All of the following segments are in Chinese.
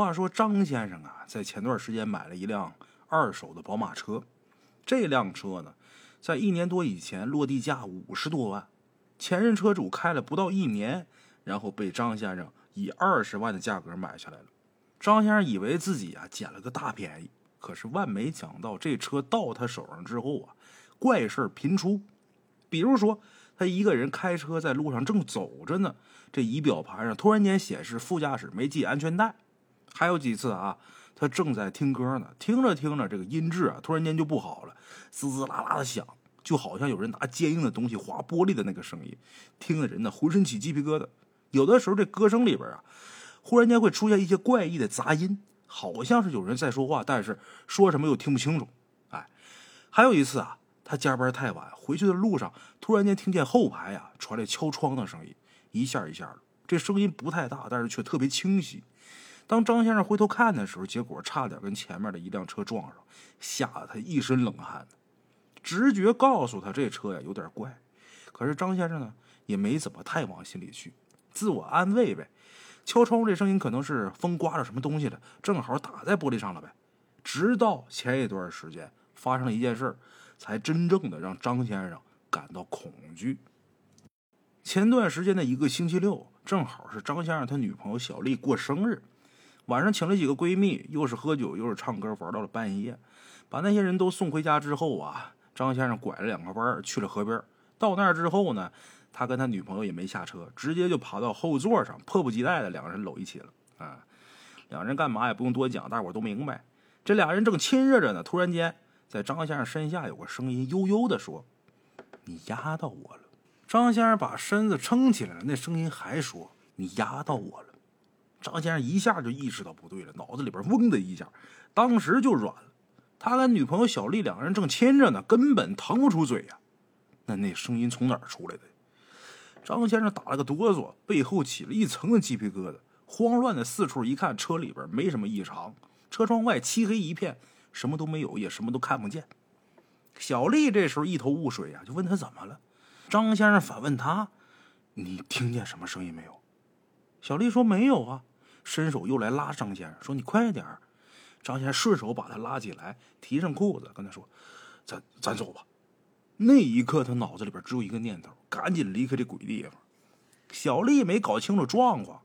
话说张先生啊，在前段时间买了一辆二手的宝马车，这辆车呢，在一年多以前落地价五十多万，前任车主开了不到一年，然后被张先生以二十万的价格买下来了。张先生以为自己啊捡了个大便宜，可是万没想到，这车到他手上之后啊，怪事频出。比如说，他一个人开车在路上正走着呢，这仪表盘上突然间显示副驾驶没系安全带。还有几次啊，他正在听歌呢，听着听着，这个音质啊突然间就不好了，滋滋啦啦的响，就好像有人拿坚硬的东西划玻璃的那个声音，听得人呢浑身起鸡皮疙瘩。有的时候这歌声里边啊。忽然间会出现一些怪异的杂音，好像是有人在说话，但是说什么又听不清楚。哎，还有一次啊，他加班太晚，回去的路上突然间听见后排啊传来敲窗的声音，一下一下的，这声音不太大，但是却特别清晰。当张先生回头看的时候，结果差点跟前面的一辆车撞上，吓得他一身冷汗。直觉告诉他这车呀有点怪，可是张先生呢也没怎么太往心里去，自我安慰呗。敲窗户这声音可能是风刮着什么东西了，正好打在玻璃上了呗。直到前一段时间发生了一件事才真正的让张先生感到恐惧。前段时间的一个星期六，正好是张先生他女朋友小丽过生日，晚上请了几个闺蜜，又是喝酒又是唱歌，玩到了半夜。把那些人都送回家之后啊，张先生拐了两个弯去了河边。到那儿之后呢？他跟他女朋友也没下车，直接就爬到后座上，迫不及待的两个人搂一起了。啊，两人干嘛也不用多讲，大伙都明白。这俩人正亲热着呢，突然间，在张先生身下有个声音悠悠的说：“你压到我了。”张先生把身子撑起来了，那声音还说：“你压到我了。”张先生一下就意识到不对了，脑子里边嗡的一下，当时就软了。他跟女朋友小丽两个人正亲着呢，根本腾不出嘴呀。那那声音从哪儿出来的？张先生打了个哆嗦，背后起了一层的鸡皮疙瘩，慌乱的四处一看，车里边没什么异常，车窗外漆黑一片，什么都没有，也什么都看不见。小丽这时候一头雾水啊，就问他怎么了。张先生反问他：“你听见什么声音没有？”小丽说：“没有啊。”伸手又来拉张先生，说：“你快点张先生顺手把他拉起来，提上裤子，跟他说：“咱咱走吧。”那一刻，他脑子里边只有一个念头：赶紧离开这鬼地方。小丽没搞清楚状况，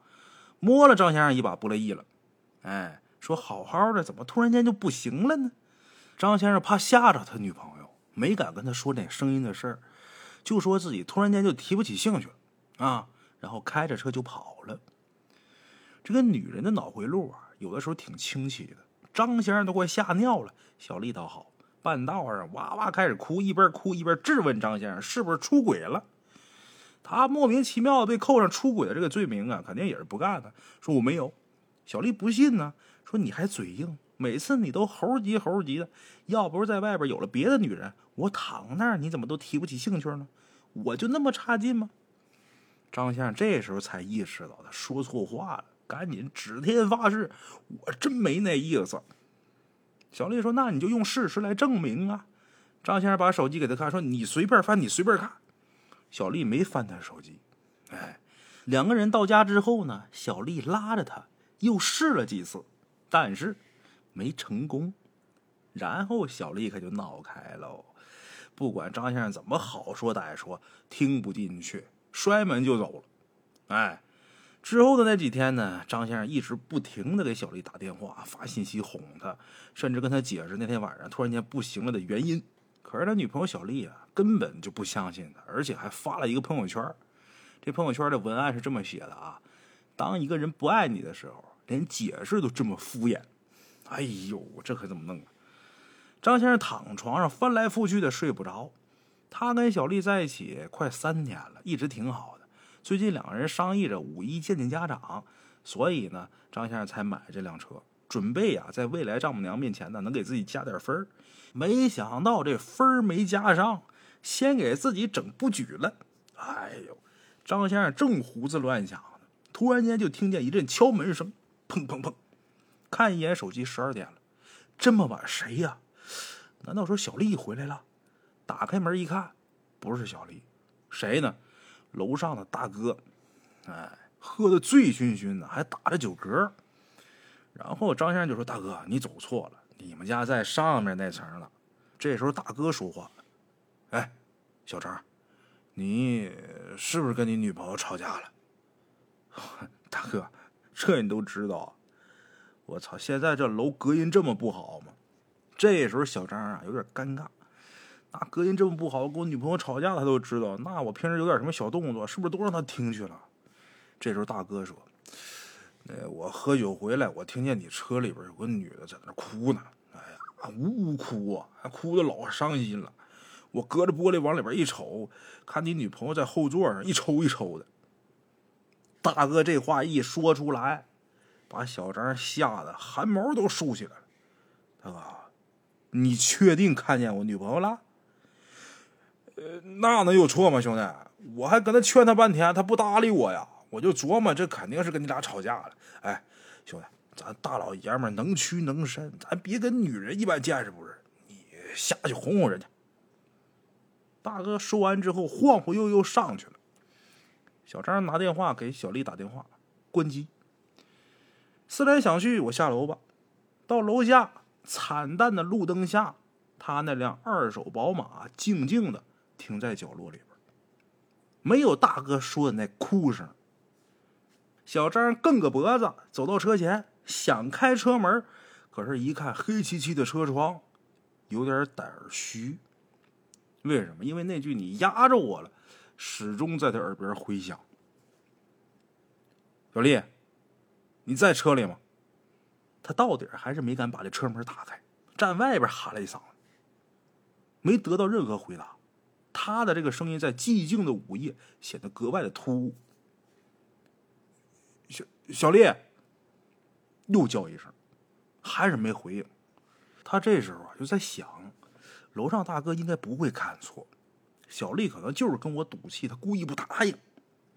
摸了张先生一把，不乐意了。哎，说好好的，怎么突然间就不行了呢？张先生怕吓着他女朋友，没敢跟他说那声音的事儿，就说自己突然间就提不起兴趣了啊，然后开着车就跑了。这个女人的脑回路啊，有的时候挺清奇的。张先生都快吓尿了，小丽倒好。半道上哇哇开始哭，一边哭一边质问张先生是不是出轨了。他莫名其妙被扣上出轨的这个罪名啊，肯定也是不干的。说我没有，小丽不信呢，说你还嘴硬，每次你都猴急猴急的。要不是在外边有了别的女人，我躺那儿你怎么都提不起兴趣呢？我就那么差劲吗？张先生这时候才意识到他说错话了，赶紧指天发誓，我真没那意思。小丽说：“那你就用事实来证明啊！”张先生把手机给他看，说：“你随便翻，你随便看。”小丽没翻他手机。哎，两个人到家之后呢，小丽拉着他又试了几次，但是没成功。然后小丽可就闹开喽，不管张先生怎么好说歹说，听不进去，摔门就走了。哎。之后的那几天呢，张先生一直不停的给小丽打电话、发信息哄她，甚至跟她解释那天晚上突然间不行了的原因。可是他女朋友小丽啊，根本就不相信他，而且还发了一个朋友圈。这朋友圈的文案是这么写的啊：当一个人不爱你的时候，连解释都这么敷衍。哎呦，这可怎么弄啊？张先生躺床上翻来覆去的睡不着。他跟小丽在一起快三年了，一直挺好。最近两个人商议着五一见见家长，所以呢，张先生才买这辆车，准备呀，在未来丈母娘面前呢，能给自己加点分儿没想到这分儿没加上，先给自己整不举了。哎呦，张先生正胡思乱想呢，突然间就听见一阵敲门声，砰砰砰。看一眼手机，十二点了，这么晚谁呀？难道说小丽回来了？打开门一看，不是小丽，谁呢？楼上的大哥，哎，喝的醉醺醺的，还打着酒嗝。然后张先生就说：“大哥，你走错了，你们家在上面那层呢。”这时候大哥说话：“哎，小张，你是不是跟你女朋友吵架了？” 大哥，这你都知道？我操！现在这楼隔音这么不好吗？这时候小张啊有点尴尬。那隔音这么不好，跟我女朋友吵架他都知道。那我平时有点什么小动作，是不是都让他听去了？这时候大哥说：“那我喝酒回来，我听见你车里边有个女的在那哭呢。哎呀，呜呜哭啊，还哭的老伤心了。我隔着玻璃往里边一瞅，看你女朋友在后座上一抽一抽的。”大哥这话一说出来，把小张吓得汗毛都竖起来了。大哥，你确定看见我女朋友了？呃，那能有错吗，兄弟？我还跟他劝他半天，他不搭理我呀。我就琢磨，这肯定是跟你俩吵架了。哎，兄弟，咱大老爷们能屈能伸，咱别跟女人一般见识，不是？你下去哄哄人家。大哥说完之后，晃晃悠悠上去了。小张拿电话给小丽打电话，关机。思来想去，我下楼吧。到楼下，惨淡的路灯下，他那辆二手宝马静静的停在角落里边，没有大哥说的那哭声。小张梗个脖子走到车前，想开车门，可是，一看黑漆漆的车窗，有点胆儿虚。为什么？因为那句“你压着我了”。始终在他耳边回响。小丽，你在车里吗？他到底还是没敢把这车门打开，站外边喊了一嗓子，没得到任何回答。他的这个声音在寂静的午夜显得格外的突兀。小小丽，又叫一声，还是没回应。他这时候啊就在想，楼上大哥应该不会看错。小丽可能就是跟我赌气，她故意不答应。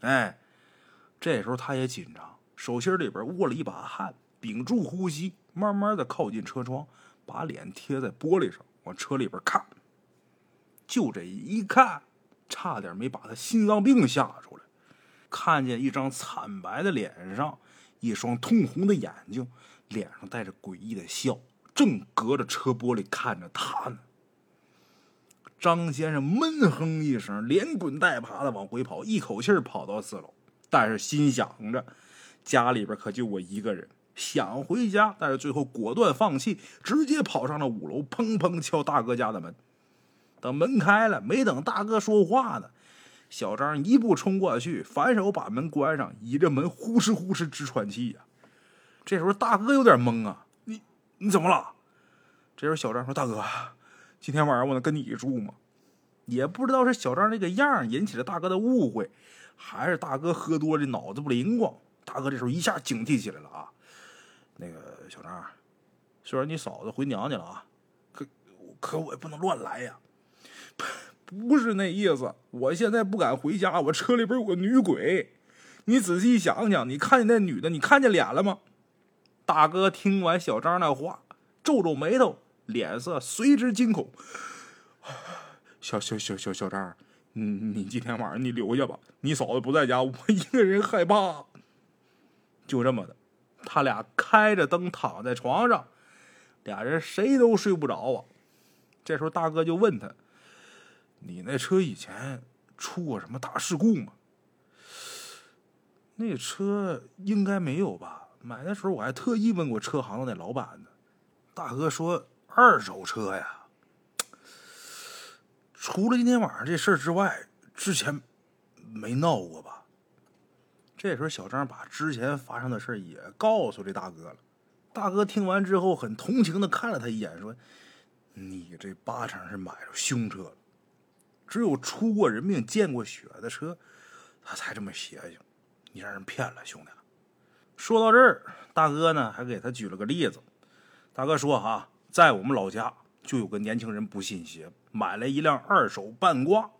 哎，这时候他也紧张，手心里边握了一把汗，屏住呼吸，慢慢的靠近车窗，把脸贴在玻璃上，往车里边看。就这一看，差点没把他心脏病吓出来。看见一张惨白的脸上，一双通红的眼睛，脸上带着诡异的笑，正隔着车玻璃看着他呢。张先生闷哼一声，连滚带爬的往回跑，一口气跑到四楼，但是心想着家里边可就我一个人，想回家，但是最后果断放弃，直接跑上了五楼，砰砰敲大哥家的门。等门开了，没等大哥说话呢，小张一步冲过去，反手把门关上，倚着门呼哧呼哧直喘气呀。这时候大哥有点懵啊，你你怎么了？这时候小张说：“大哥。”今天晚上我能跟你住吗？也不知道是小张这个样引起了大哥的误会，还是大哥喝多了脑子不灵光。大哥这时候一下警惕起来了啊！那个小张，虽然你嫂子回娘家了啊，可可我也不能乱来呀。不是那意思，我现在不敢回家，我车里边有个女鬼。你仔细想想，你看见那女的，你看见脸了吗？大哥听完小张那话，皱皱眉头。脸色随之惊恐，小小小小小张，你你今天晚上你留下吧，你嫂子不在家，我一个人害怕。就这么的，他俩开着灯躺在床上，俩人谁都睡不着啊。这时候大哥就问他：“你那车以前出过什么大事故吗？”那车应该没有吧？买的时候我还特意问过车行的那老板呢。大哥说。二手车呀，除了今天晚上这事儿之外，之前没闹过吧？这时候小张把之前发生的事也告诉这大哥了。大哥听完之后，很同情的看了他一眼，说：“你这八成是买着凶车了。只有出过人命、见过血的车，他才这么邪性。你让人骗了，兄弟。”说到这儿，大哥呢还给他举了个例子。大哥说：“哈。”在我们老家就有个年轻人不信邪，买了一辆二手半挂。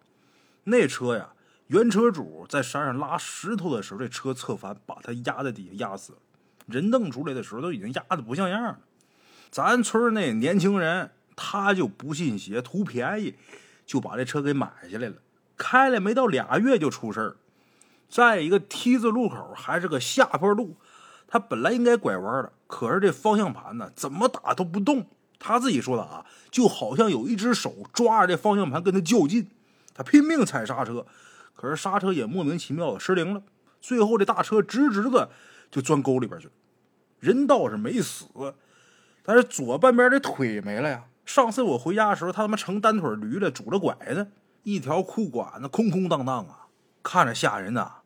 那车呀，原车主在山上拉石头的时候，这车侧翻，把他压在底下压死了。人弄出来的时候，都已经压的不像样了。咱村那年轻人他就不信邪，图便宜，就把这车给买下来了。开了没到俩月就出事儿，在一个 T 字路口，还是个下坡路，他本来应该拐弯的，可是这方向盘呢，怎么打都不动。他自己说的啊，就好像有一只手抓着这方向盘跟他较劲。他拼命踩刹车，可是刹车也莫名其妙的失灵了。最后这大车直直的就钻沟里边去了。人倒是没死，但是左半边的腿没了呀。上次我回家的时候，他他妈成单腿驴了，拄着拐子，一条裤管子空空荡荡啊，看着吓人呐。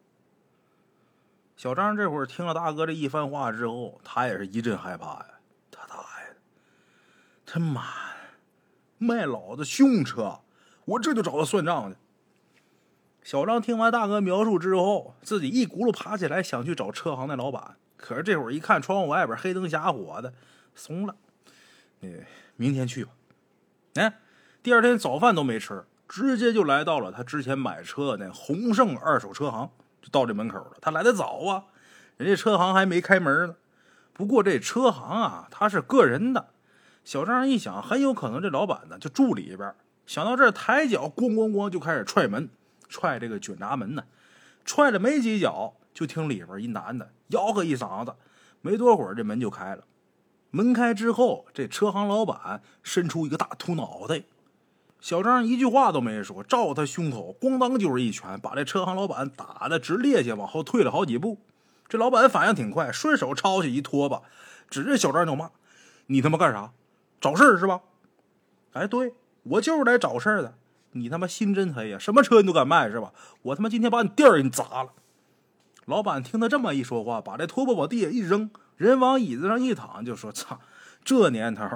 小张这会儿听了大哥这一番话之后，他也是一阵害怕呀。他大爷，他妈卖老子凶车，我这就找他算账去。小张听完大哥描述之后，自己一轱辘爬起来，想去找车行的老板。可是这会儿一看窗户外边黑灯瞎火的，怂了。明天去吧。哎，第二天早饭都没吃，直接就来到了他之前买车的那宏盛二手车行。就到这门口了，他来的早啊，人家车行还没开门呢。不过这车行啊，他是个人的。小张一想，很有可能这老板呢就住里边。想到这儿，抬脚咣咣咣就开始踹门，踹这个卷闸门呢。踹了没几脚，就听里边一男的吆喝一嗓子。没多会儿，这门就开了。门开之后，这车行老板伸出一个大秃脑袋。小张一句话都没说，照他胸口咣当就是一拳，把这车行老板打的直趔趄，往后退了好几步。这老板反应挺快，顺手抄起一拖把，指着小张就骂：“你他妈干啥？找事儿是吧？”“哎，对我就是来找事儿的。你他妈心真黑呀！什么车你都敢卖是吧？我他妈今天把你店儿给你砸了！”老板听他这么一说话，把这拖把往地下一扔，人往椅子上一躺，就说：“操，这年头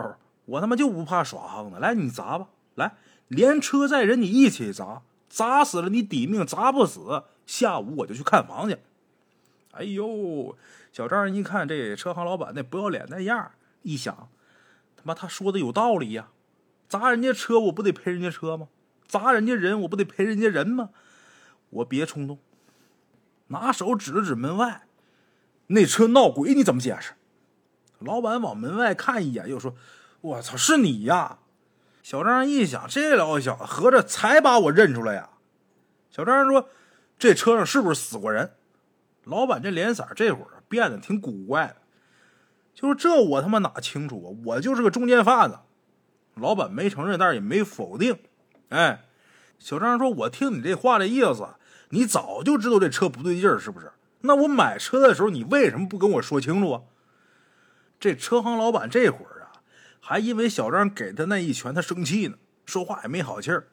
我他妈就不怕耍横的，来你砸吧，来。”连车载人你一起砸，砸死了你抵命，砸不死，下午我就去看房去。哎呦，小张一看这车行老板那不要脸那样，一想，他妈他说的有道理呀，砸人家车我不得赔人家车吗？砸人家人我不得赔人家人吗？我别冲动，拿手指了指门外，那车闹鬼你怎么解释？老板往门外看一眼，又说：“我操，是你呀！”小张一想，这老小子合着才把我认出来呀！小张说：“这车上是不是死过人？”老板这脸色这会儿变得挺古怪的，就是这我他妈哪清楚啊？我就是个中间贩子。老板没承认，但是也没否定。哎，小张说：“我听你这话的意思，你早就知道这车不对劲儿，是不是？那我买车的时候，你为什么不跟我说清楚啊？”这车行老板这会儿啊。还因为小张给他那一拳，他生气呢，说话也没好气儿。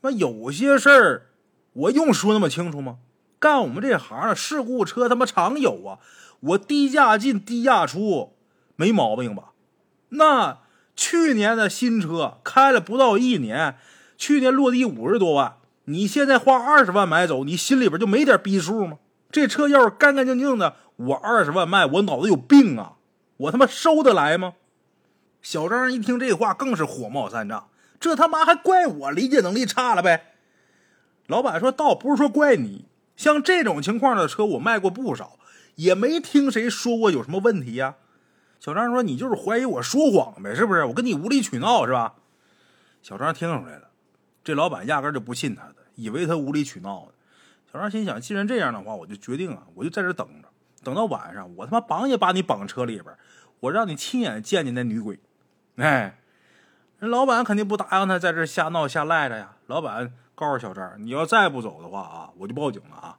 那有些事儿，我用说那么清楚吗？干我们这行的事故车他妈常有啊！我低价进低价出，没毛病吧？那去年的新车开了不到一年，去年落地五十多万，你现在花二十万买走，你心里边就没点逼数吗？这车要是干干净净的，我二十万卖，我脑子有病啊！我他妈收得来吗？小张一听这话，更是火冒三丈。这他妈还怪我理解能力差了呗？老板说：“倒不是说怪你，像这种情况的车我卖过不少，也没听谁说过有什么问题呀。”小张说：“你就是怀疑我说谎呗，是不是？我跟你无理取闹是吧？”小张听出来了，这老板压根就不信他的，以为他无理取闹呢。小张心想：既然这样的话，我就决定啊，我就在这等着，等到晚上，我他妈绑也把你绑车里边，我让你亲眼见见那女鬼。哎，人老板肯定不答应他在这瞎闹瞎赖着呀。老板告诉小张：“你要再不走的话啊，我就报警了啊！”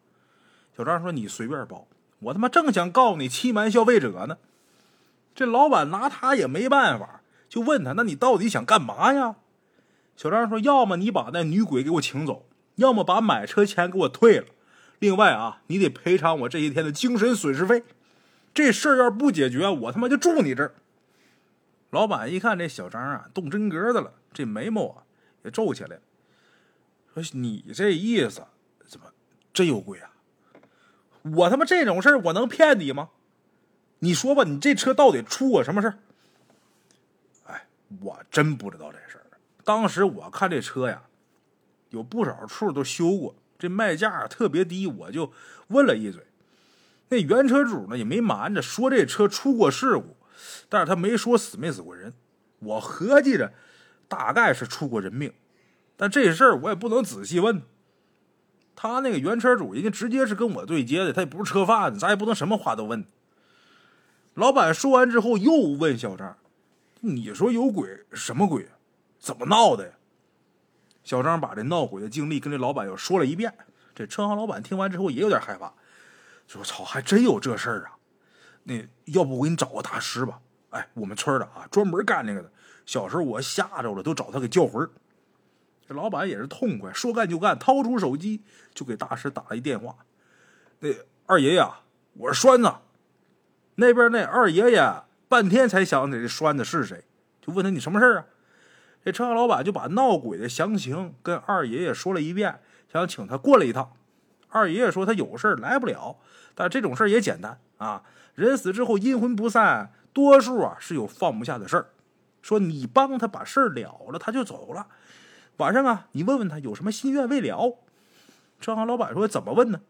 小张说：“你随便报，我他妈正想告你欺瞒消费者呢。”这老板拿他也没办法，就问他：“那你到底想干嘛呀？”小张说：“要么你把那女鬼给我请走，要么把买车钱给我退了。另外啊，你得赔偿我这些天的精神损失费。这事儿要是不解决，我他妈就住你这儿。”老板一看这小张啊，动真格的了，这眉毛啊也皱起来了。说：“你这意思怎么真有鬼啊？我他妈这种事儿我能骗你吗？你说吧，你这车到底出过什么事儿？”哎，我真不知道这事儿。当时我看这车呀，有不少处都修过，这卖价特别低，我就问了一嘴。那原车主呢也没瞒着，说这车出过事故。但是他没说死没死过人，我合计着大概是出过人命，但这事儿我也不能仔细问。他那个原车主人家直接是跟我对接的，他也不是车贩子，咱也不能什么话都问。老板说完之后，又问小张：“你说有鬼？什么鬼？怎么闹的呀？”小张把这闹鬼的经历跟这老板又说了一遍。这车行老板听完之后也有点害怕，说：“操，还真有这事儿啊！那要不我给你找个大师吧？哎，我们村的啊，专门干这个的。小时候我吓着了，都找他给叫魂。”这老板也是痛快，说干就干，掏出手机就给大师打了一电话。那二爷爷，我是栓子。那边那二爷爷半天才想起这栓子是谁，就问他你什么事啊？这车行老板就把闹鬼的详情跟二爷爷说了一遍，想请他过来一趟。二爷爷说他有事来不了，但这种事也简单啊。人死之后阴魂不散，多数啊是有放不下的事儿。说你帮他把事儿了了，他就走了。晚上啊，你问问他有什么心愿未了。车行老板说：“怎么问呢？”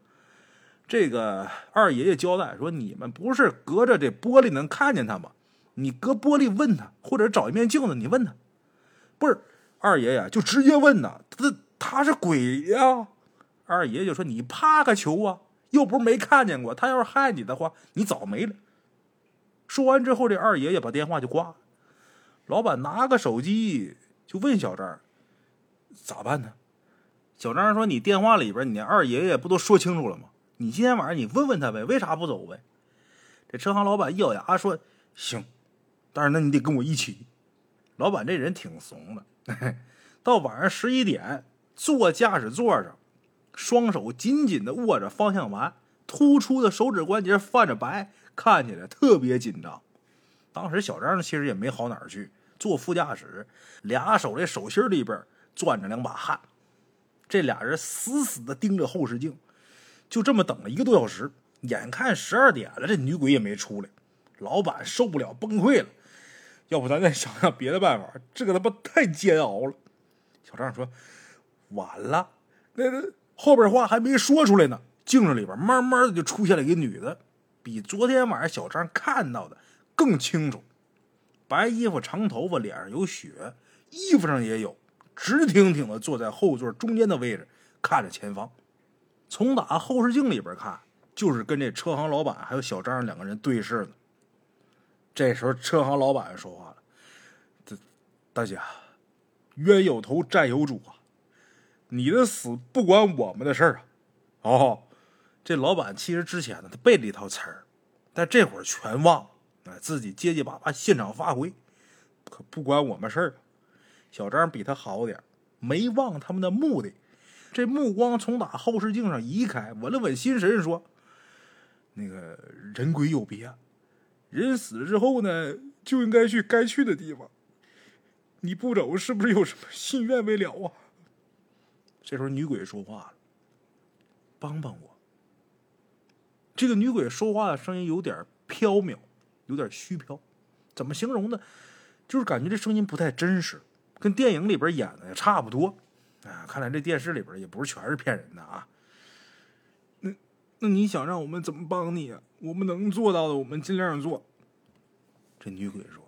这个二爷爷交代说：“你们不是隔着这玻璃能看见他吗？你隔玻璃问他，或者找一面镜子，你问他。不是二爷爷就直接问呐，他他是鬼呀？”二爷爷就说：“你怕个球啊！又不是没看见过。他要是害你的话，你早没了。”说完之后，这二爷爷把电话就挂了。老板拿个手机就问小张。咋办呢？小张说：“你电话里边，你二爷爷不都说清楚了吗？你今天晚上你问问他呗，为啥不走呗？”这车行老板一咬牙说：“行，但是那你得跟我一起。”老板这人挺怂的，到晚上十一点，坐驾驶座上，双手紧紧的握着方向盘，突出的手指关节泛着白，看起来特别紧张。当时小张其实也没好哪儿去，坐副驾驶，俩手这手心里边。攥着两把汗，这俩人死死的盯着后视镜，就这么等了一个多小时。眼看十二点了，这女鬼也没出来，老板受不了，崩溃了。要不咱再想想别的办法？这个他妈太煎熬了。小张说：“完了，那那后边话还没说出来呢，镜子里边慢慢的就出现了一个女的，比昨天晚上小张看到的更清楚。白衣服，长头发，脸上有血，衣服上也有。”直挺挺的坐在后座中间的位置，看着前方。从打后视镜里边看，就是跟这车行老板还有小张两个人对视呢。这时候，车行老板说话了：“这大姐，冤有头债有主啊，你的死不关我们的事儿啊。”哦，这老板其实之前呢，他背了一套词儿，但这会儿全忘了，自己结结巴巴现场发挥，可不关我们事儿。小张比他好点没忘他们的目的。这目光从打后视镜上移开，稳了稳心神，说：“那个人鬼有别，人死之后呢，就应该去该去的地方。你不走，是不是有什么心愿未了啊？”这时候女鬼说话了：“帮帮我。”这个女鬼说话的声音有点飘渺，有点虚飘，怎么形容呢？就是感觉这声音不太真实。跟电影里边演的也差不多，啊，看来这电视里边也不是全是骗人的啊。那那你想让我们怎么帮你啊？我们能做到的，我们尽量做。这女鬼说：“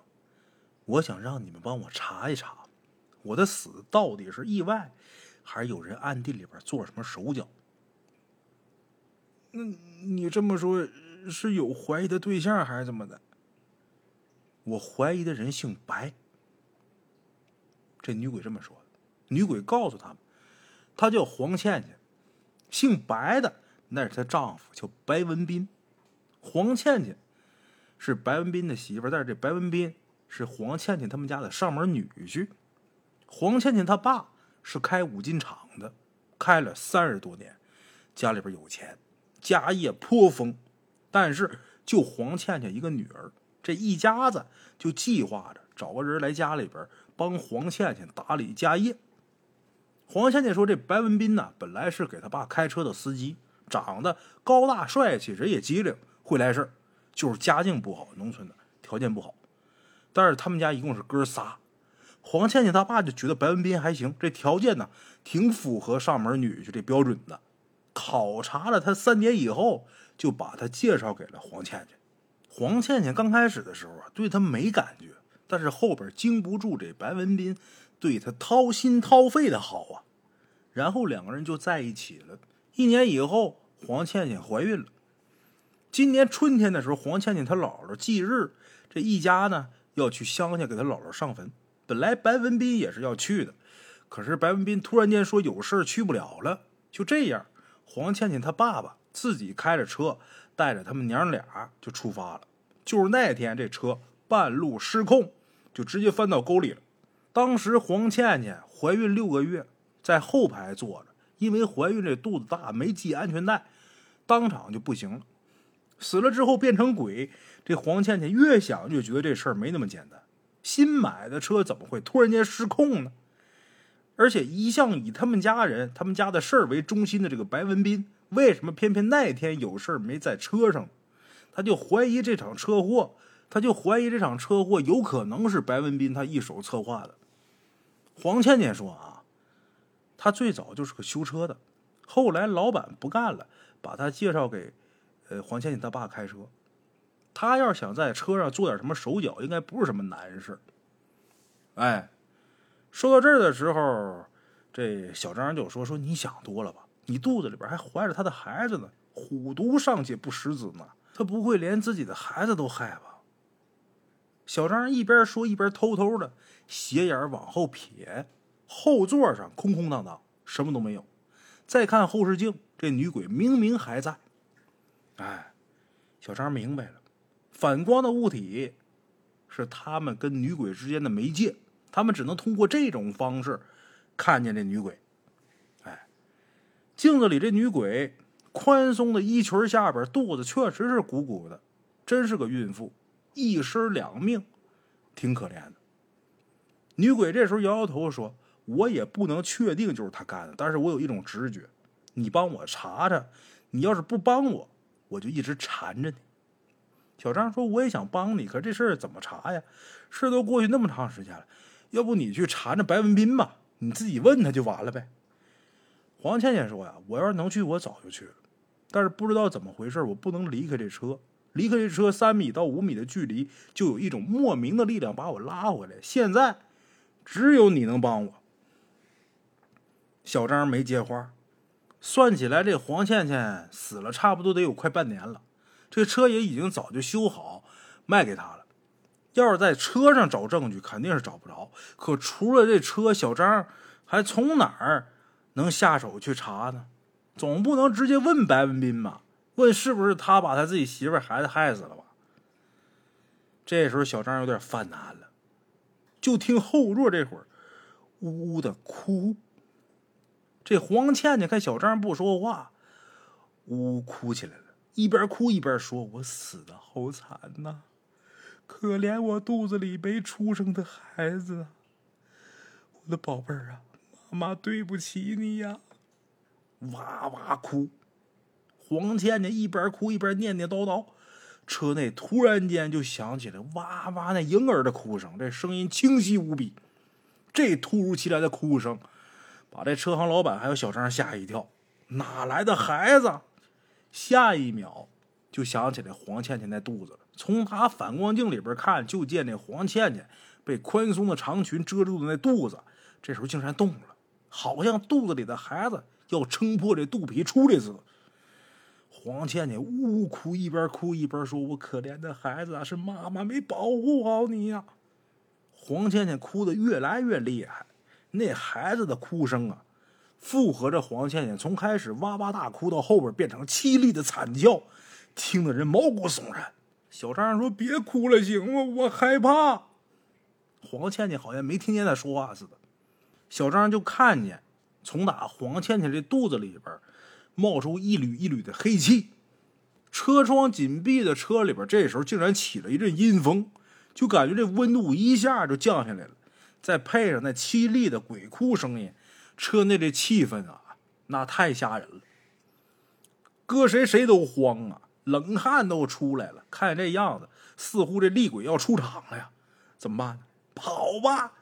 我想让你们帮我查一查，我的死到底是意外，还是有人暗地里边做什么手脚？”那你这么说，是有怀疑的对象还是怎么的？我怀疑的人姓白。这女鬼这么说的，女鬼告诉他们，她叫黄倩倩，姓白的那是她丈夫，叫白文斌。黄倩倩是白文斌的媳妇，但是这白文斌是黄倩倩他们家的上门女婿。黄倩倩她爸是开五金厂的，开了三十多年，家里边有钱，家业颇丰。但是就黄倩倩一个女儿，这一家子就计划着找个人来家里边。帮黄倩倩打理家业。黄倩倩说：“这白文斌呢，本来是给他爸开车的司机，长得高大帅气，人也机灵，会来事就是家境不好，农村的条件不好。但是他们家一共是哥仨，黄倩倩她爸就觉得白文斌还行，这条件呢挺符合上门女婿这标准的。考察了他三年以后，就把他介绍给了黄倩倩。黄倩倩刚开始的时候啊，对他没感觉。”但是后边经不住这白文斌对他掏心掏肺的好啊，然后两个人就在一起了。一年以后，黄倩倩怀孕了。今年春天的时候，黄倩倩她姥姥忌日，这一家呢要去乡下给她姥姥上坟。本来白文斌也是要去的，可是白文斌突然间说有事去不了了。就这样，黄倩倩她爸爸自己开着车，带着他们娘俩就出发了。就是那天，这车半路失控，就直接翻到沟里了。当时黄倩倩怀孕六个月，在后排坐着，因为怀孕这肚子大，没系安全带，当场就不行了。死了之后变成鬼，这黄倩倩越想越觉得这事儿没那么简单。新买的车怎么会突然间失控呢？而且一向以他们家人、他们家的事儿为中心的这个白文斌，为什么偏偏那天有事儿没在车上？他就怀疑这场车祸，他就怀疑这场车祸有可能是白文斌他一手策划的。黄倩倩说啊，他最早就是个修车的，后来老板不干了，把他介绍给。呃，黄倩倩他爸开车，他要是想在车上做点什么手脚，应该不是什么难事。哎，说到这儿的时候，这小张就说：“说你想多了吧？你肚子里边还怀着他的孩子呢，虎毒尚且不食子呢，他不会连自己的孩子都害吧？”小张一边说，一边偷偷的斜眼往后瞥，后座上空空荡荡，什么都没有。再看后视镜，这女鬼明明还在。哎，小张明白了，反光的物体是他们跟女鬼之间的媒介，他们只能通过这种方式看见这女鬼。哎，镜子里这女鬼宽松的衣裙下边肚子确实是鼓鼓的，真是个孕妇，一尸两命，挺可怜的。女鬼这时候摇摇头说：“我也不能确定就是他干的，但是我有一种直觉，你帮我查查，你要是不帮我。”我就一直缠着你，小张说：“我也想帮你，可这事儿怎么查呀？事都过去那么长时间了，要不你去缠着白文斌吧？你自己问他就完了呗。”黄倩倩说：“呀，我要是能去，我早就去了，但是不知道怎么回事，我不能离开这车。离开这车三米到五米的距离，就有一种莫名的力量把我拉回来。现在只有你能帮我。”小张没接话。算起来，这黄倩倩死了差不多得有快半年了，这车也已经早就修好卖给他了。要是在车上找证据，肯定是找不着。可除了这车，小张还从哪儿能下手去查呢？总不能直接问白文斌吧？问是不是他把他自己媳妇孩子害死了吧？这时候小张有点犯难了，就听后座这会儿呜呜的哭。这黄倩倩看小张不说话，呜呜哭起来了，一边哭一边说：“我死的好惨呐，可怜我肚子里没出生的孩子，我的宝贝儿啊，妈妈对不起你呀！”哇哇哭，黄倩倩一边哭一边念念叨叨，车内突然间就响起了哇哇那婴儿的哭声，这声音清晰无比。这突如其来的哭声。把这车行老板还有小张吓一跳，哪来的孩子？下一秒就想起来黄倩倩那肚子了。从他反光镜里边看，就见那黄倩倩被宽松的长裙遮住的那肚子，这时候竟然动了，好像肚子里的孩子要撑破这肚皮出来似的。黄倩倩呜呜哭，一边哭一边说：“我可怜的孩子啊，是妈妈没保护好你呀！”黄倩倩哭得越来越厉害。那孩子的哭声啊，附和着黄倩倩从开始哇哇大哭到后边变成凄厉的惨叫，听得人毛骨悚然。小张说：“别哭了，行吗？我害怕。”黄倩倩好像没听见他说话似的。小张就看见从打黄倩倩这肚子里边冒出一缕一缕的黑气，车窗紧闭的车里边这时候竟然起了一阵阴风，就感觉这温度一下就降下来了。再配上那凄厉的鬼哭声音，车内的气氛啊，那太吓人了。搁谁谁都慌啊，冷汗都出来了。看这样子，似乎这厉鬼要出场了呀！怎么办？跑吧！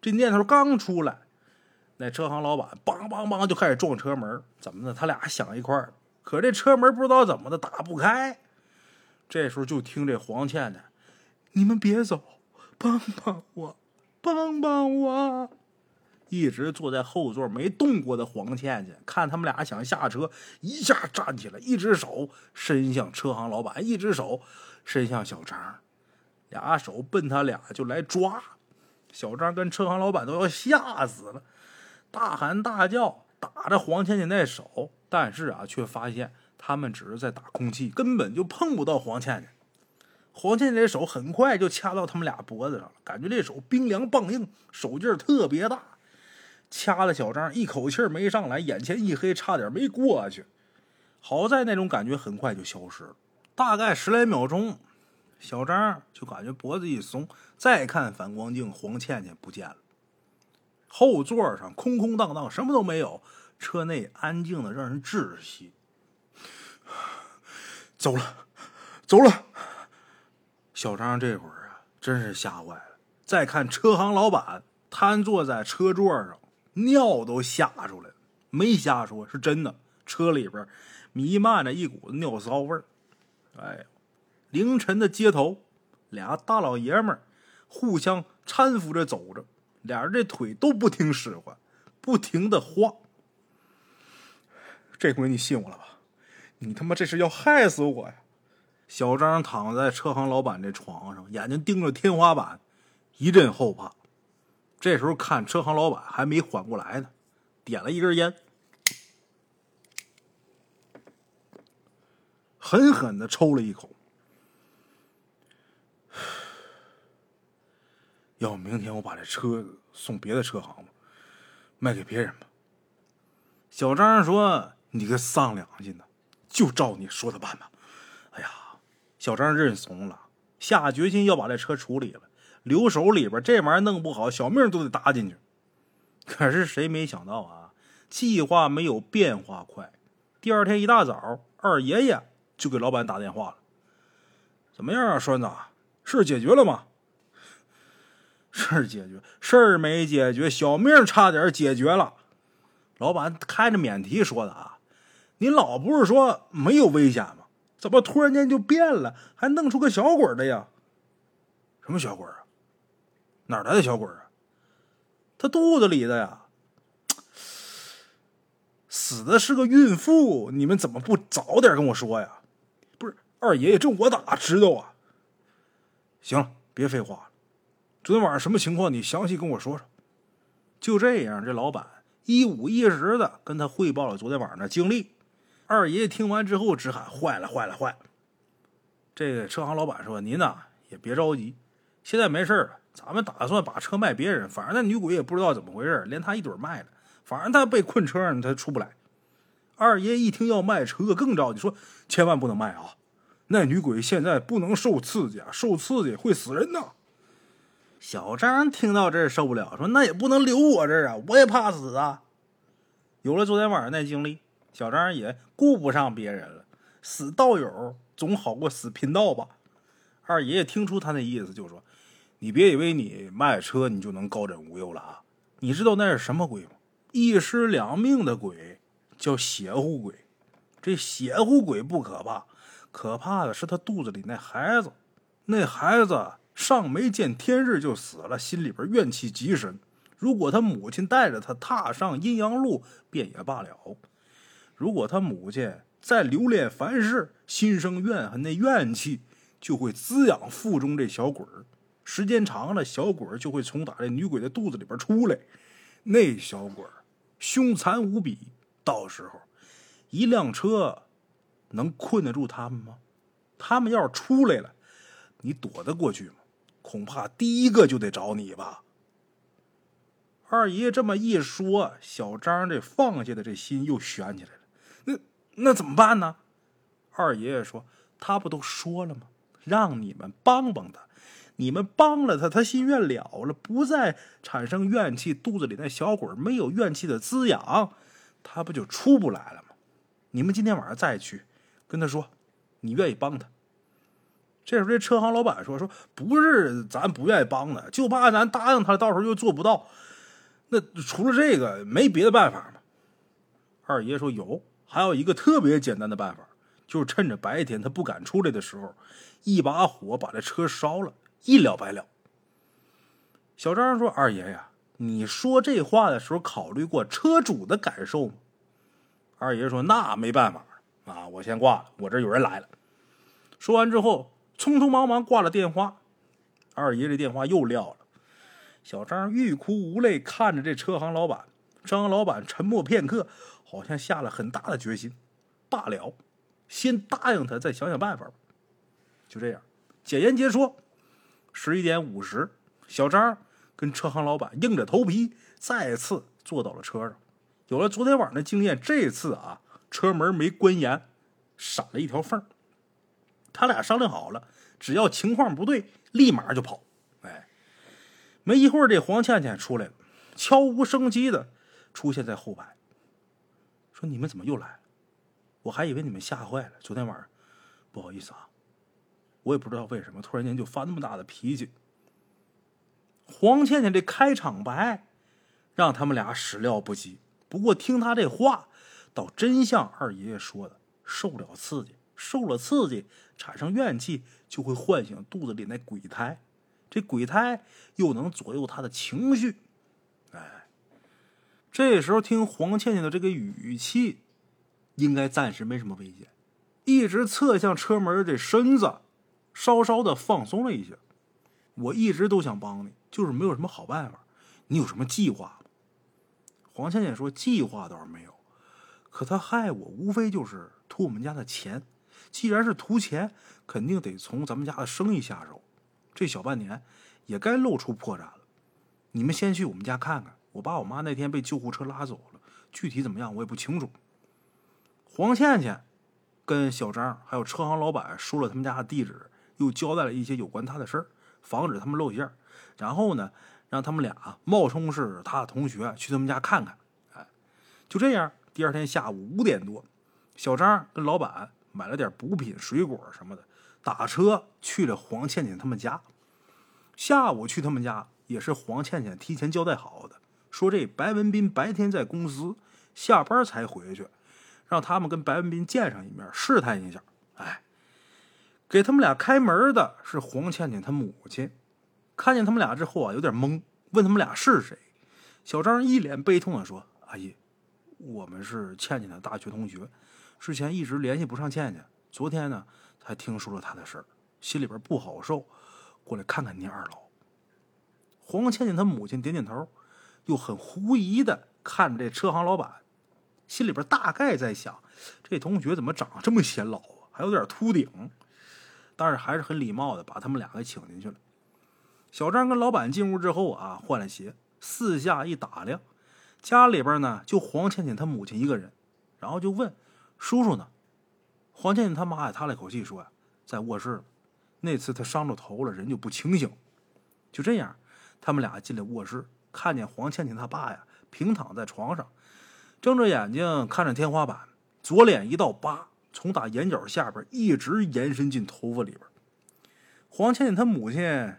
这念头刚出来，那车行老板梆梆梆就开始撞车门。怎么的？他俩想一块儿，可这车门不知道怎么的打不开。这时候就听这黄倩倩：“你们别走，帮帮我！”帮帮我！一直坐在后座没动过的黄倩倩，看他们俩想下车，一下站起来，一只手伸向车行老板，一只手伸向小张，俩手奔他俩就来抓。小张跟车行老板都要吓死了，大喊大叫，打着黄倩倩那手，但是啊，却发现他们只是在打空气，根本就碰不到黄倩倩。黄倩倩这手很快就掐到他们俩脖子上了，感觉这手冰凉棒硬，手劲儿特别大。掐了小张一口气没上来，眼前一黑，差点没过去。好在那种感觉很快就消失了，大概十来秒钟，小张就感觉脖子一松，再看反光镜，黄倩倩不见了。后座上空空荡荡，什么都没有，车内安静的让人窒息。走了，走了。小张这会儿啊，真是吓坏了。再看车行老板瘫坐在车座上。尿都吓出来了，没瞎说，是真的。车里边弥漫着一股子尿骚味儿。哎，凌晨的街头，俩大老爷们儿互相搀扶着走着，俩人这腿都不听使唤，不停的晃。这回你信我了吧？你他妈这是要害死我呀！小张躺在车行老板这床上，眼睛盯着天花板，一阵后怕。这时候看车行老板还没缓过来呢，点了一根烟，狠狠的抽了一口。要不明天我把这车送别的车行吧，卖给别人吧。小张说：“你个丧良心的，就照你说的办吧。”哎呀，小张认怂了，下决心要把这车处理了。留手里边，这玩意儿弄不好，小命都得搭进去。可是谁没想到啊？计划没有变化快。第二天一大早，二爷爷就给老板打电话了：“怎么样啊，栓子？事解决了吗？”“ 事解决，事儿没解决，小命差点解决了。”老板开着免提说的啊：“您老不是说没有危险吗？怎么突然间就变了，还弄出个小鬼的呀？什么小鬼啊？”哪来的小鬼啊？他肚子里的呀，死的是个孕妇。你们怎么不早点跟我说呀？不是二爷爷，这我咋知道啊？行了，别废话了。昨天晚上什么情况？你详细跟我说说。就这样，这老板一五一十的跟他汇报了昨天晚上的经历。二爷听完之后直喊：“坏了，坏了，坏了！”这个车行老板说：“您呐也别着急，现在没事了。”咱们打算把车卖别人，反正那女鬼也不知道怎么回事，连他一对卖了。反正他被困车上，他出不来。二爷一听要卖车，更着急，说千万不能卖啊！那女鬼现在不能受刺激啊，受刺激会死人呐。小张听到这儿受不了，说那也不能留我这儿啊，我也怕死啊。有了昨天晚上那经历，小张也顾不上别人了，死道友总好过死贫道吧。二爷爷听出他那意思，就说。你别以为你卖车你就能高枕无忧了啊！你知道那是什么鬼吗？一尸两命的鬼，叫邪乎鬼。这邪乎鬼不可怕，可怕的是他肚子里那孩子。那孩子尚没见天日就死了，心里边怨气极深。如果他母亲带着他踏上阴阳路，便也罢了；如果他母亲再留恋凡事，心生怨恨，那怨气就会滋养腹中这小鬼儿。时间长了，小鬼就会从打这女鬼的肚子里边出来。那小鬼凶残无比，到时候一辆车能困得住他们吗？他们要是出来了，你躲得过去吗？恐怕第一个就得找你吧。二爷这么一说，小张这放下的这心又悬起来。那怎么办呢？二爷爷说：“他不都说了吗？让你们帮帮他。”你们帮了他，他心愿了了，不再产生怨气，肚子里那小鬼没有怨气的滋养，他不就出不来了吗？你们今天晚上再去跟他说，你愿意帮他。这时候这车行老板说：“说不是咱不愿意帮他，就怕咱答应他，到时候又做不到。那除了这个，没别的办法吗？”二爷说：“有，还有一个特别简单的办法，就是趁着白天他不敢出来的时候，一把火把这车烧了。”一了百了。小张说：“二爷呀，你说这话的时候考虑过车主的感受吗？二爷说：“那没办法啊，我先挂了，我这有人来了。”说完之后，匆匆忙忙挂了电话。二爷这电话又撂了。小张欲哭无泪看着这车行老板，张老板沉默片刻，好像下了很大的决心。罢了，先答应他，再想想办法吧。就这样，简言结说。十一点五十，小张跟车行老板硬着头皮再次坐到了车上。有了昨天晚上的经验，这次啊，车门没关严，闪了一条缝。他俩商量好了，只要情况不对，立马就跑。哎，没一会儿，这黄倩倩出来了，悄无声息的出现在后排，说：“你们怎么又来了？我还以为你们吓坏了。昨天晚上，不好意思啊。”我也不知道为什么突然间就发那么大的脾气。黄倩倩这开场白让他们俩始料不及。不过听他这话，倒真像二爷爷说的，受不了刺激，受了刺激产生怨气，就会唤醒肚子里那鬼胎，这鬼胎又能左右他的情绪。这时候听黄倩倩的这个语气，应该暂时没什么危险，一直侧向车门的身子。稍稍的放松了一些，我一直都想帮你，就是没有什么好办法。你有什么计划？黄倩倩说：“计划倒是没有，可他害我，无非就是图我们家的钱。既然是图钱，肯定得从咱们家的生意下手。这小半年也该露出破绽了。你们先去我们家看看，我爸我妈那天被救护车拉走了，具体怎么样我也不清楚。”黄倩倩跟小张还有车行老板说了他们家的地址。又交代了一些有关他的事儿，防止他们露馅儿。然后呢，让他们俩冒充是他的同学去他们家看看。哎，就这样，第二天下午五点多，小张跟老板买了点补品、水果什么的，打车去了黄倩倩他们家。下午去他们家也是黄倩倩提前交代好的，说这白文斌白天在公司，下班才回去，让他们跟白文斌见上一面，试探一下。哎。给他们俩开门的是黄倩倩她母亲，看见他们俩之后啊，有点懵，问他们俩是谁。小张一脸悲痛的说：“阿姨，我们是倩倩的大学同学，之前一直联系不上倩倩，昨天呢才听说了她的事儿，心里边不好受，过来看看您二老。”黄倩倩她母亲点点头，又很狐疑的看着这车行老板，心里边大概在想：这同学怎么长这么显老啊，还有点秃顶。但是还是很礼貌的把他们俩给请进去了。小张跟老板进屋之后啊，换了鞋，四下一打量，家里边呢就黄倩倩她母亲一个人，然后就问叔叔呢。黄倩倩他妈也叹了口气说呀，在卧室。那次他伤着头了，人就不清醒。就这样，他们俩进了卧室，看见黄倩倩她爸呀平躺在床上，睁着眼睛看着天花板，左脸一道疤。从打眼角下边一直延伸进头发里边。黄倩倩她母亲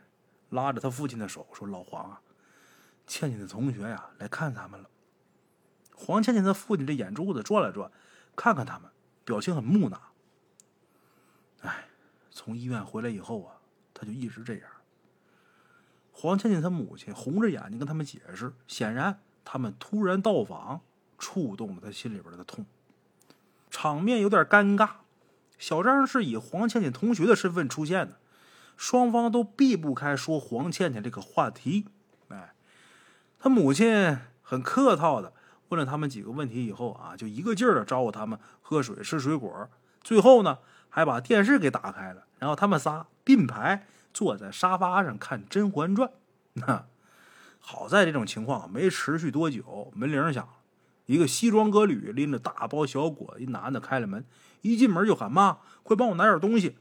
拉着她父亲的手说：“老黄啊，倩倩的同学呀来看咱们了。”黄倩倩她父亲这眼珠子转了转，看看他们，表情很木讷。哎，从医院回来以后啊，他就一直这样。黄倩倩她母亲红着眼睛跟他们解释，显然他们突然到访触动了她心里边的痛。场面有点尴尬，小张是以黄倩倩同学的身份出现的，双方都避不开说黄倩倩这个话题。哎，他母亲很客套的问了他们几个问题以后啊，就一个劲儿的招呼他们喝水、吃水果，最后呢还把电视给打开了，然后他们仨并排坐在沙发上看《甄嬛传》。那好在这种情况没持续多久，门铃响了。一个西装革履、拎着大包小裹一男的开了门，一进门就喊妈，快帮我拿点东西。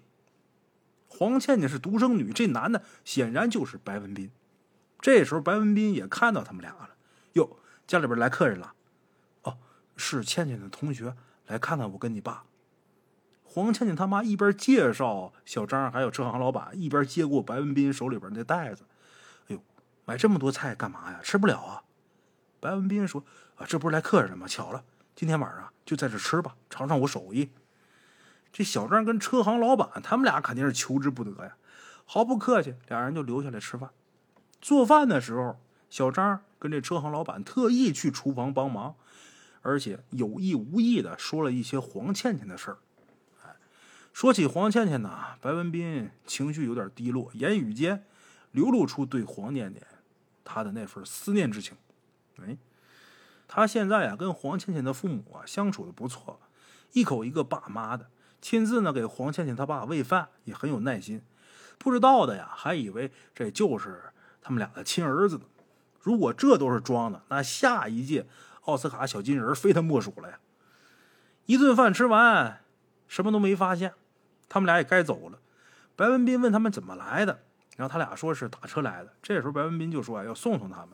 黄倩倩是独生女，这男的显然就是白文斌。这时候白文斌也看到他们俩了，哟，家里边来客人了。哦，是倩倩的同学来看看我跟你爸。黄倩倩他妈一边介绍小张还有车行老板，一边接过白文斌手里边那袋子。哎呦，买这么多菜干嘛呀？吃不了啊。白文斌说。啊，这不是来客人了吗？巧了，今天晚上就在这吃吧，尝尝我手艺。这小张跟车行老板，他们俩肯定是求之不得呀，毫不客气，俩人就留下来吃饭。做饭的时候，小张跟这车行老板特意去厨房帮忙，而且有意无意的说了一些黄倩倩的事儿。说起黄倩倩呢，白文斌情绪有点低落，言语间流露出对黄念念他的那份思念之情。哎，他现在啊，跟黄倩倩的父母啊相处的不错，一口一个爸妈的，亲自呢给黄倩倩他爸喂饭，也很有耐心。不知道的呀，还以为这就是他们俩的亲儿子呢。如果这都是装的，那下一届奥斯卡小金人非他莫属了呀！一顿饭吃完，什么都没发现，他们俩也该走了。白文斌问他们怎么来的，然后他俩说是打车来的。这时候白文斌就说要送送他们。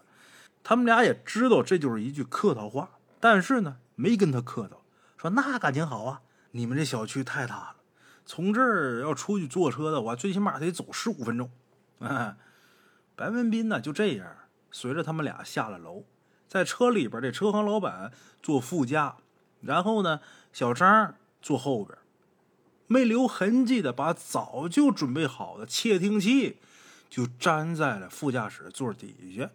他们俩也知道这就是一句客套话，但是呢，没跟他客套，说那感情好啊，你们这小区太大了。从这儿要出去坐车的话，最起码得走十五分钟。啊，白文斌呢就这样随着他们俩下了楼，在车里边，这车行老板坐副驾，然后呢，小张坐后边，没留痕迹的把早就准备好的窃听器就粘在了副驾驶座底下。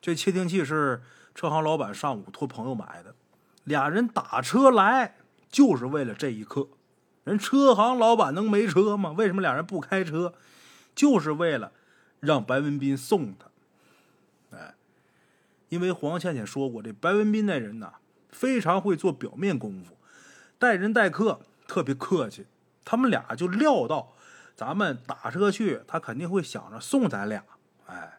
这窃听器是车行老板上午托朋友买的，俩人打车来就是为了这一刻。人车行老板能没车吗？为什么俩人不开车？就是为了让白文斌送他。哎，因为黄倩倩说过，这白文斌那人呐，非常会做表面功夫，待人待客特别客气。他们俩就料到咱们打车去，他肯定会想着送咱俩。哎，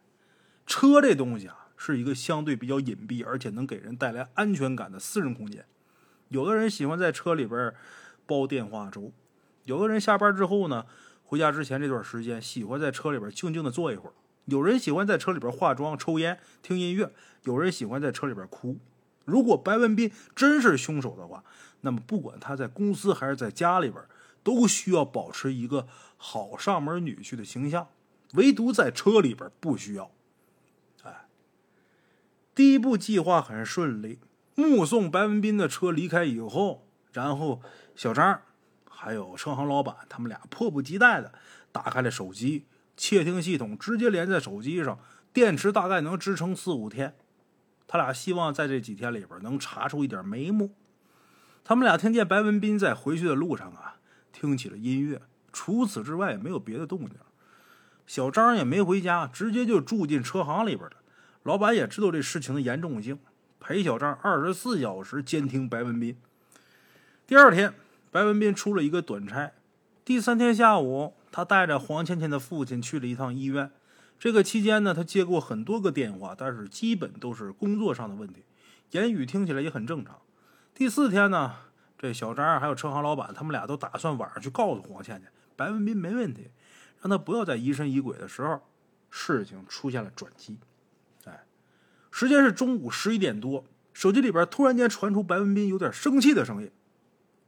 车这东西啊，是一个相对比较隐蔽，而且能给人带来安全感的私人空间。有的人喜欢在车里边。煲电话粥，有的人下班之后呢，回家之前这段时间喜欢在车里边静静的坐一会儿；有人喜欢在车里边化妆、抽烟、听音乐；有人喜欢在车里边哭。如果白文斌真是凶手的话，那么不管他在公司还是在家里边，都需要保持一个好上门女婿的形象，唯独在车里边不需要。哎，第一步计划很顺利，目送白文斌的车离开以后，然后。小张，还有车行老板，他们俩迫不及待的打开了手机，窃听系统直接连在手机上，电池大概能支撑四五天。他俩希望在这几天里边能查出一点眉目。他们俩听见白文斌在回去的路上啊，听起了音乐，除此之外也没有别的动静。小张也没回家，直接就住进车行里边了。老板也知道这事情的严重性，陪小张二十四小时监听白文斌。第二天。白文斌出了一个短差，第三天下午，他带着黄倩倩的父亲去了一趟医院。这个期间呢，他接过很多个电话，但是基本都是工作上的问题，言语听起来也很正常。第四天呢，这小张还有车行老板，他们俩都打算晚上去告诉黄倩倩，白文斌没问题，让他不要再疑神疑鬼的时候，事情出现了转机。哎，时间是中午十一点多，手机里边突然间传出白文斌有点生气的声音。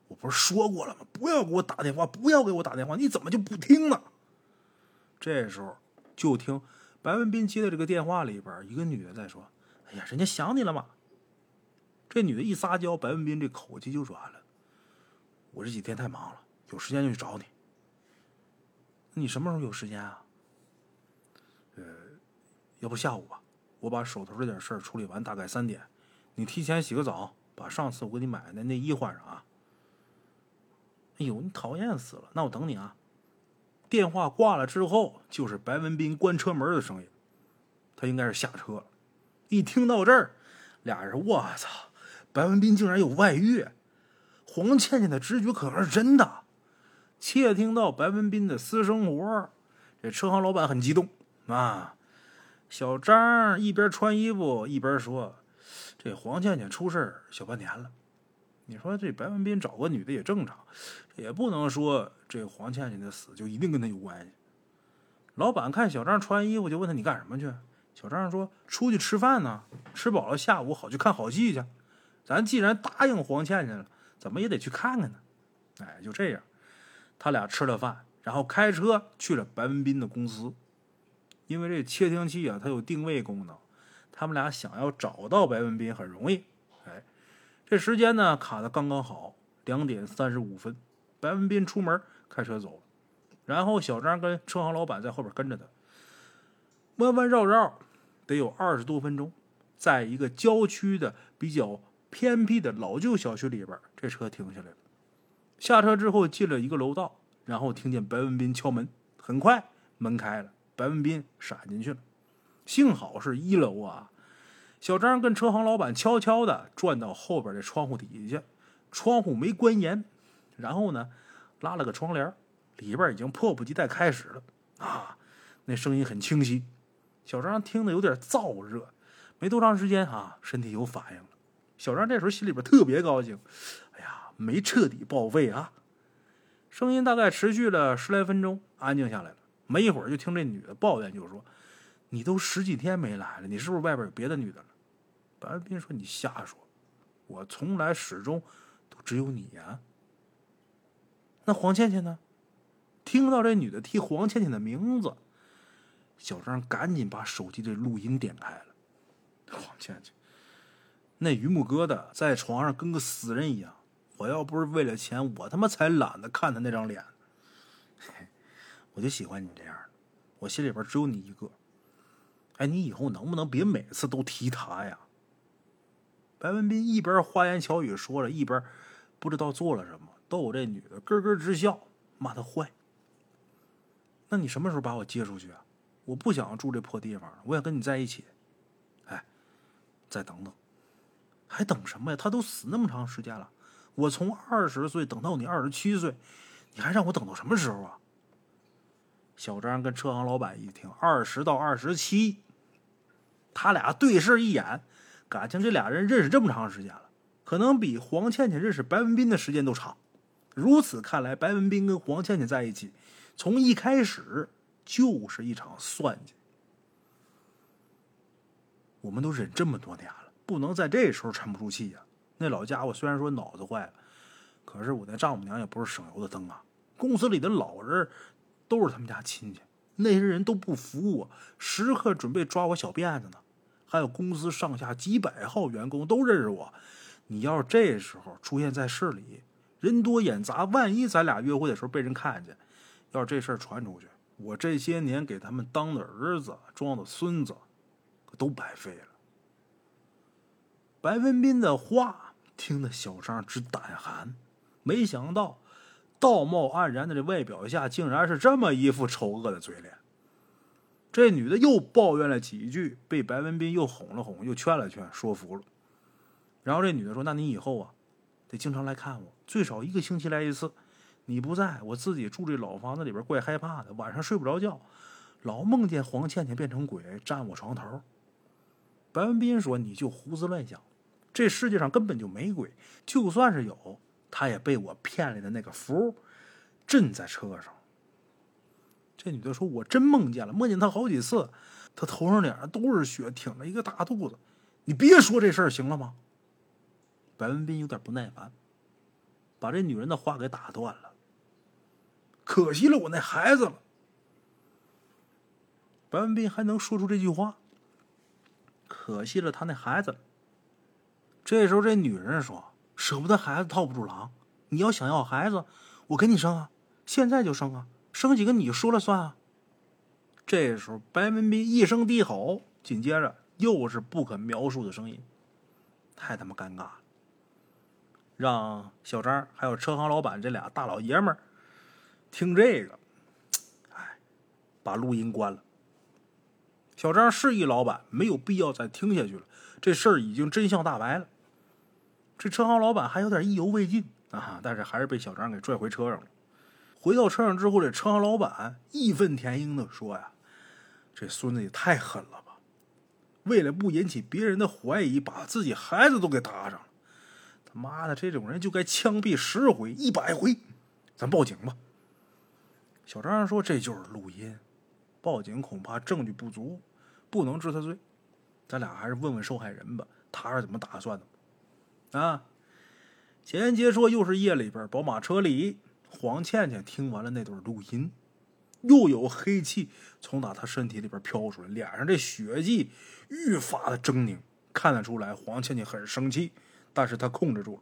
我不是说过了吗？不要给我打电话，不要给我打电话！你怎么就不听呢？这时候就听白文斌接的这个电话里边，一个女的在说：“哎呀，人家想你了嘛。”这女的一撒娇，白文斌这口气就软了。我这几天太忙了，有时间就去找你。你什么时候有时间啊？呃，要不下午吧，我把手头这点事儿处理完，大概三点。你提前洗个澡，把上次我给你买的内衣换上啊。哎呦，你讨厌死了！那我等你啊。电话挂了之后，就是白文斌关车门的声音。他应该是下车了。一听到这儿，俩人我操，白文斌竟然有外遇！黄倩倩的直觉可能是真的。窃听到白文斌的私生活，这车行老板很激动啊。小张一边穿衣服一边说：“这黄倩倩出事小半年了。”你说这白文斌找个女的也正常，也不能说这黄倩倩的死就一定跟他有关系。老板看小张穿衣服，就问他你干什么去？小张说出去吃饭呢，吃饱了下午好去看好戏去。咱既然答应黄倩倩了，怎么也得去看看呢。哎，就这样，他俩吃了饭，然后开车去了白文斌的公司。因为这窃听器啊，它有定位功能，他们俩想要找到白文斌很容易。哎这时间呢卡的刚刚好，两点三十五分，白文斌出门开车走了，然后小张跟车行老板在后边跟着他，弯弯绕绕得有二十多分钟，在一个郊区的比较偏僻的老旧小区里边，这车停下来了。下车之后进了一个楼道，然后听见白文斌敲门，很快门开了，白文斌闪进去了。幸好是一楼啊，小张跟车行老板悄悄的转到后边的窗户底下，窗户没关严，然后呢拉了个窗帘，里边已经迫不及待开始了啊，那声音很清晰，小张听得有点燥热，没多长时间啊，身体有反应了。小张这时候心里边特别高兴，哎呀。没彻底报废啊！声音大概持续了十来分钟，安静下来了。没一会儿，就听这女的抱怨，就说：“你都十几天没来了，你是不是外边有别的女的了？”白文斌说：“你瞎说，我从来始终都只有你呀。”那黄倩倩呢？听到这女的提黄倩倩的名字，小张赶紧把手机的录音点开了。黄倩倩那榆木疙瘩在床上跟个死人一样。我要不是为了钱，我他妈才懒得看他那张脸。我就喜欢你这样的，我心里边只有你一个。哎，你以后能不能别每次都提他呀？白文斌一边花言巧语说着，一边不知道做了什么，逗这女的咯咯直笑，骂他坏。那你什么时候把我接出去啊？我不想住这破地方，我想跟你在一起。哎，再等等，还等什么呀？他都死那么长时间了。我从二十岁等到你二十七岁，你还让我等到什么时候啊？小张跟车行老板一听，二十到二十七，他俩对视一眼，感情这俩人认识这么长时间了，可能比黄倩倩认识白文斌的时间都长。如此看来，白文斌跟黄倩倩在一起，从一开始就是一场算计。我们都忍这么多年了，不能在这时候沉不住气呀。那老家伙虽然说脑子坏了，可是我那丈母娘也不是省油的灯啊。公司里的老人都是他们家亲戚，那些人都不服我，时刻准备抓我小辫子呢。还有公司上下几百号员工都认识我，你要是这时候出现在市里，人多眼杂，万一咱俩约会的时候被人看见，要是这事儿传出去，我这些年给他们当的儿子、装的孙子，可都白费了。白文斌的话。听得小张直胆寒，没想到道貌岸然的这外表下，竟然是这么一副丑恶的嘴脸。这女的又抱怨了几句，被白文斌又哄了哄，又劝了劝，说服了。然后这女的说：“那你以后啊，得经常来看我，最少一个星期来一次。你不在我自己住这老房子里边，怪害怕的，晚上睡不着觉，老梦见黄倩倩变成鬼占我床头。”白文斌说：“你就胡思乱想。”这世界上根本就没鬼，就算是有，他也被我骗来的那个符镇在车上。这女的说：“我真梦见了，梦见他好几次，他头上脸上都是血，挺着一个大肚子。你别说这事儿行了吗？”白文斌有点不耐烦，把这女人的话给打断了。可惜了我那孩子了。白文斌还能说出这句话，可惜了他那孩子。这时候，这女人说：“舍不得孩子套不住狼，你要想要孩子，我给你生啊，现在就生啊，生几个你说了算啊。”这时候，白文斌一声低吼，紧接着又是不可描述的声音，太他妈尴尬了，让小张还有车行老板这俩大老爷们儿听这个，哎，把录音关了。小张示意老板没有必要再听下去了，这事儿已经真相大白了。这车行老板还有点意犹未尽啊，但是还是被小张给拽回车上了。回到车上之后，这车行老板义愤填膺的说：“呀，这孙子也太狠了吧！为了不引起别人的怀疑，把自己孩子都给搭上了。他妈的，这种人就该枪毙十回、一百回！咱报警吧。”小张说：“这就是录音，报警恐怕证据不足，不能治他罪。咱俩还是问问受害人吧，他是怎么打算的。”啊！前言结说，又是夜里边，宝马车里，黄倩倩听完了那段录音，又有黑气从打她身体里边飘出来，脸上这血迹愈发的狰狞，看得出来黄倩倩很生气，但是她控制住了。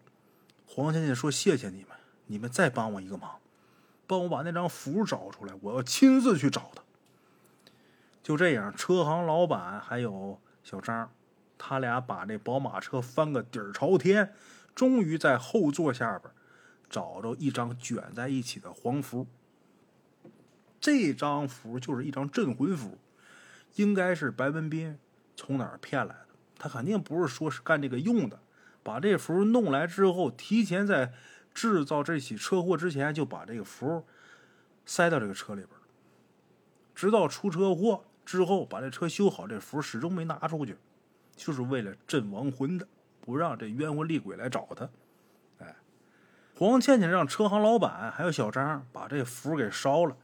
黄倩倩说：“谢谢你们，你们再帮我一个忙，帮我把那张符找出来，我要亲自去找他。”就这样，车行老板还有小张，他俩把这宝马车翻个底儿朝天，终于在后座下边找着一张卷在一起的黄符。这张符就是一张镇魂符，应该是白文斌从哪儿骗来的。他肯定不是说是干这个用的，把这符弄来之后，提前在制造这起车祸之前就把这个符塞到这个车里边直到出车祸之后把这车修好，这符始终没拿出去，就是为了镇亡魂的，不让这冤魂厉鬼来找他。哎，黄倩倩让车行老板还有小张把这符给烧了。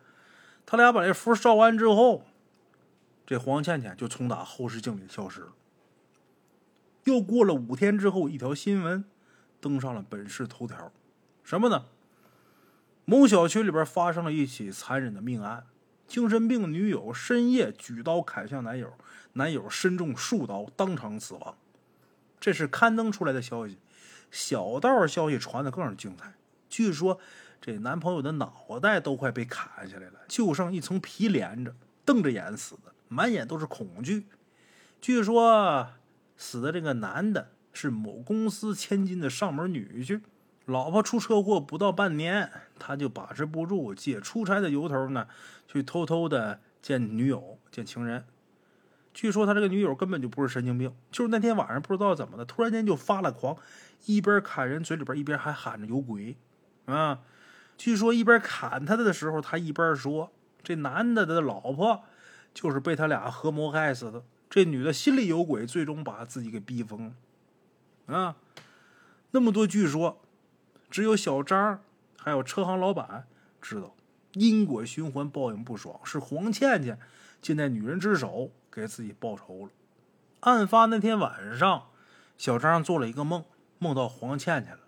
他俩把这符烧完之后，这黄倩倩就从打后视镜里消失了。又过了五天之后，一条新闻登上了本市头条，什么呢？某小区里边发生了一起残忍的命案，精神病女友深夜举刀砍向男友，男友身中数刀，当场死亡。这是刊登出来的消息，小道消息传的更是精彩。据说这男朋友的脑袋都快被砍下来了，就剩一层皮连着，瞪着眼死的，满眼都是恐惧。据说。死的这个男的是某公司千金的上门女婿，老婆出车祸不到半年，他就把持不住，借出差的由头呢，去偷偷的见女友、见情人。据说他这个女友根本就不是神经病，就是那天晚上不知道怎么的，突然间就发了狂，一边砍人嘴里边一边还喊着有鬼啊！据说一边砍他的时候，他一边说这男的的老婆就是被他俩合谋害死的。这女的心里有鬼，最终把自己给逼疯了，啊！那么多据说，只有小张还有车行老板知道，因果循环，报应不爽，是黄倩倩借那女人之手给自己报仇了。案发那天晚上，小张做了一个梦，梦到黄倩倩了。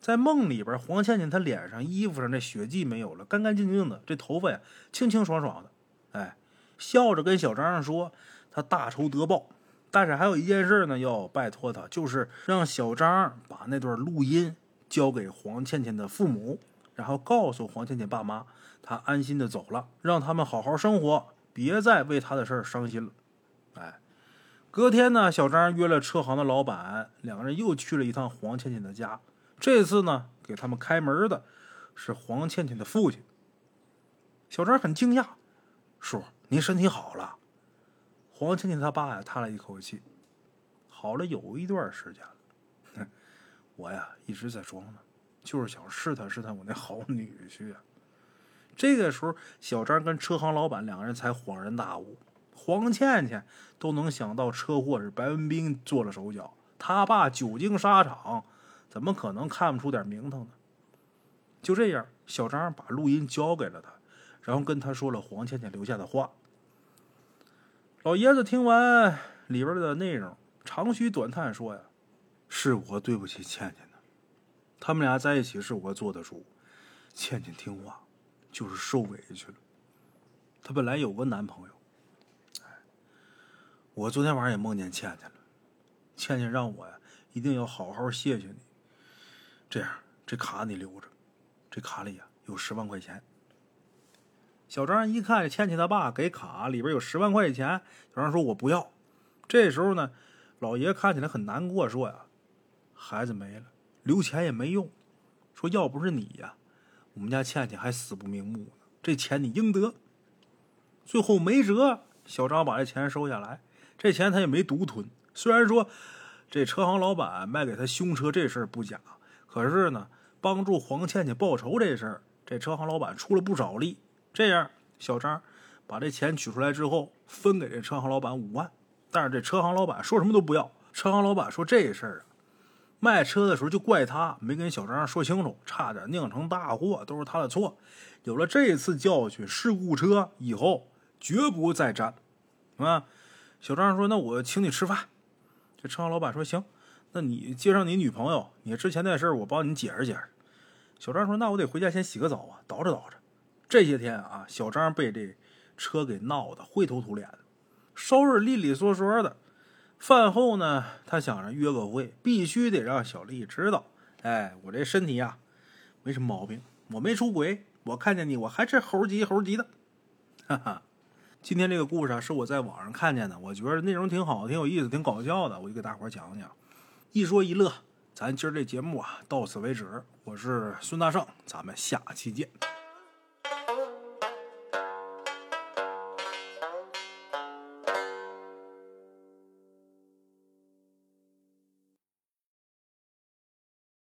在梦里边，黄倩倩她脸上、衣服上那血迹没有了，干干净净的，这头发呀清清爽爽的，哎，笑着跟小张说。他大仇得报，但是还有一件事呢，要拜托他，就是让小张把那段录音交给黄倩倩的父母，然后告诉黄倩倩爸妈，他安心的走了，让他们好好生活，别再为他的事儿伤心了。哎，隔天呢，小张约了车行的老板，两个人又去了一趟黄倩倩的家。这次呢，给他们开门的是黄倩倩的父亲。小张很惊讶，叔，您身体好了。黄倩倩他爸呀叹了一口气，好了有一段时间。我呀一直在装呢，就是想试探试探我那好女婿啊。这个时候，小张跟车行老板两个人才恍然大悟：黄倩倩都能想到车祸是白文斌做了手脚，他爸久经沙场，怎么可能看不出点名堂呢？就这样，小张把录音交给了他，然后跟他说了黄倩倩留下的话。老爷子听完里边的内容，长吁短叹说：“呀，是我对不起倩倩的。他们俩在一起是我做的主，倩倩听话，就是受委屈了。她本来有个男朋友，我昨天晚上也梦见倩倩了。倩倩让我呀，一定要好好谢谢你。这样，这卡你留着，这卡里呀有十万块钱。”小张一看，倩倩他爸给卡里边有十万块钱。小张说：“我不要。”这时候呢，老爷看起来很难过，说：“呀，孩子没了，留钱也没用。说要不是你呀，我们家倩倩还死不瞑目呢。这钱你应得。”最后没辙，小张把这钱收下来。这钱他也没独吞。虽然说这车行老板卖给他凶车这事儿不假，可是呢，帮助黄倩倩报仇这事儿，这车行老板出了不少力。这样，小张把这钱取出来之后，分给这车行老板五万。但是这车行老板说什么都不要。车行老板说这事儿啊，卖车的时候就怪他没跟小张说清楚，差点酿成大祸，都是他的错。有了这次教训，事故车以后绝不再沾。啊，小张说：“那我请你吃饭。”这车行老板说：“行，那你介绍你女朋友，你之前那事儿我帮你解释解释。”小张说：“那我得回家先洗个澡啊，捯饬捯饬。”这些天啊，小张被这车给闹得灰头土脸，收拾利利索索的。饭后呢，他想着约个会，必须得让小丽知道，哎，我这身体呀没什么毛病，我没出轨，我看见你我还是猴急猴急的，哈哈。今天这个故事啊，是我在网上看见的，我觉得内容挺好，挺有意思，挺搞笑的，我就给大伙讲讲，一说一乐。咱今儿这节目啊，到此为止。我是孙大圣，咱们下期见。